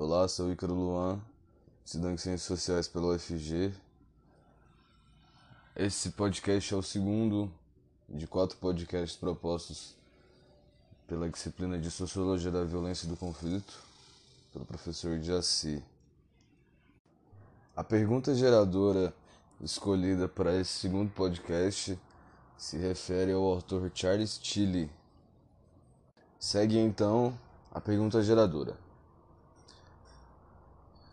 Olá, sou Ícaro Luan, estudante de Ciências Sociais pela UFG. Esse podcast é o segundo de quatro podcasts propostos pela disciplina de Sociologia da Violência e do Conflito, pelo professor Jaci. A pergunta geradora escolhida para esse segundo podcast se refere ao autor Charles Tilly. Segue então a pergunta geradora.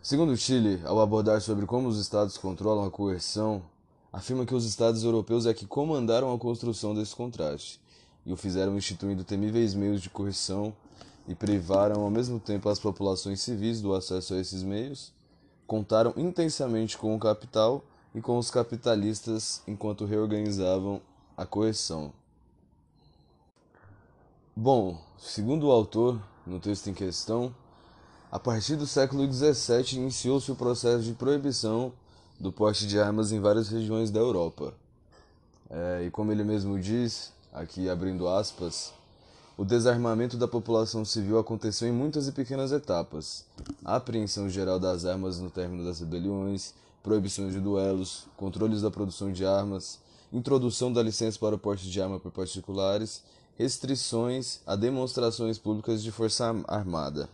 Segundo Chile, ao abordar sobre como os estados controlam a coerção, afirma que os estados europeus é que comandaram a construção desse contraste e o fizeram instituindo temíveis meios de coerção e privaram ao mesmo tempo as populações civis do acesso a esses meios, contaram intensamente com o capital e com os capitalistas enquanto reorganizavam a coerção. Bom, segundo o autor, no texto em questão, a partir do século XVII iniciou-se o processo de proibição do porte de armas em várias regiões da Europa. É, e como ele mesmo diz, aqui abrindo aspas, o desarmamento da população civil aconteceu em muitas e pequenas etapas. A apreensão geral das armas no término das rebeliões, proibições de duelos, controles da produção de armas, introdução da licença para o porte de arma por particulares, restrições a demonstrações públicas de força armada.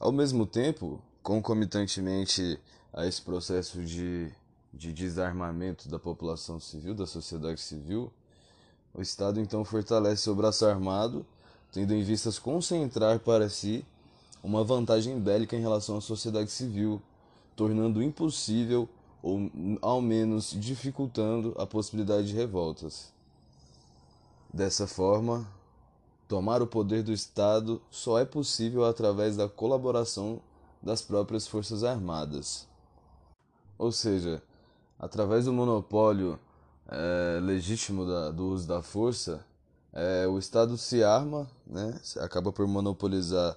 Ao mesmo tempo, concomitantemente a esse processo de, de desarmamento da população civil, da sociedade civil, o Estado então fortalece o braço armado, tendo em vistas concentrar para si uma vantagem bélica em relação à sociedade civil, tornando impossível ou ao menos dificultando a possibilidade de revoltas. Dessa forma, Tomar o poder do Estado só é possível através da colaboração das próprias Forças Armadas. Ou seja, através do monopólio é, legítimo da, do uso da força, é, o Estado se arma, né, acaba por monopolizar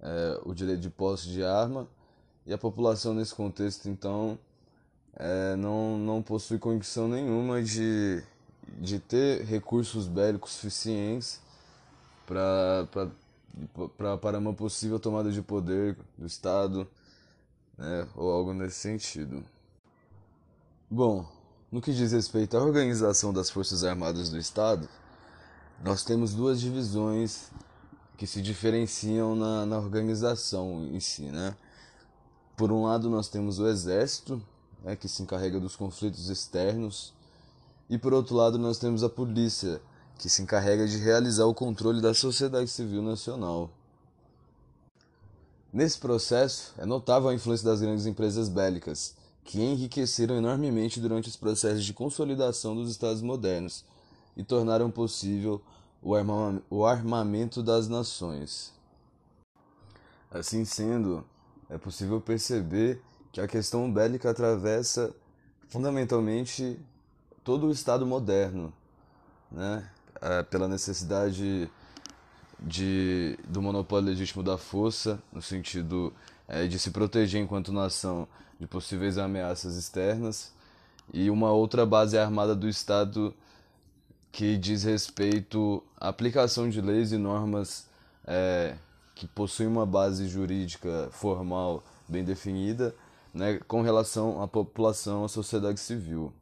é, o direito de posse de arma, e a população nesse contexto, então, é, não, não possui condição nenhuma de, de ter recursos bélicos suficientes para uma possível tomada de poder do Estado, né, ou algo nesse sentido. Bom, no que diz respeito à organização das Forças Armadas do Estado, nós temos duas divisões que se diferenciam na, na organização em si, né? Por um lado, nós temos o Exército, né, que se encarrega dos conflitos externos, e por outro lado, nós temos a Polícia, que se encarrega de realizar o controle da sociedade civil nacional. Nesse processo, é notável a influência das grandes empresas bélicas, que enriqueceram enormemente durante os processos de consolidação dos Estados modernos e tornaram possível o armamento das nações. Assim sendo, é possível perceber que a questão bélica atravessa fundamentalmente todo o Estado moderno, né? É, pela necessidade de, do monopólio legítimo da força, no sentido é, de se proteger enquanto nação de possíveis ameaças externas, e uma outra base armada do Estado que diz respeito à aplicação de leis e normas é, que possuem uma base jurídica formal bem definida né, com relação à população, à sociedade civil.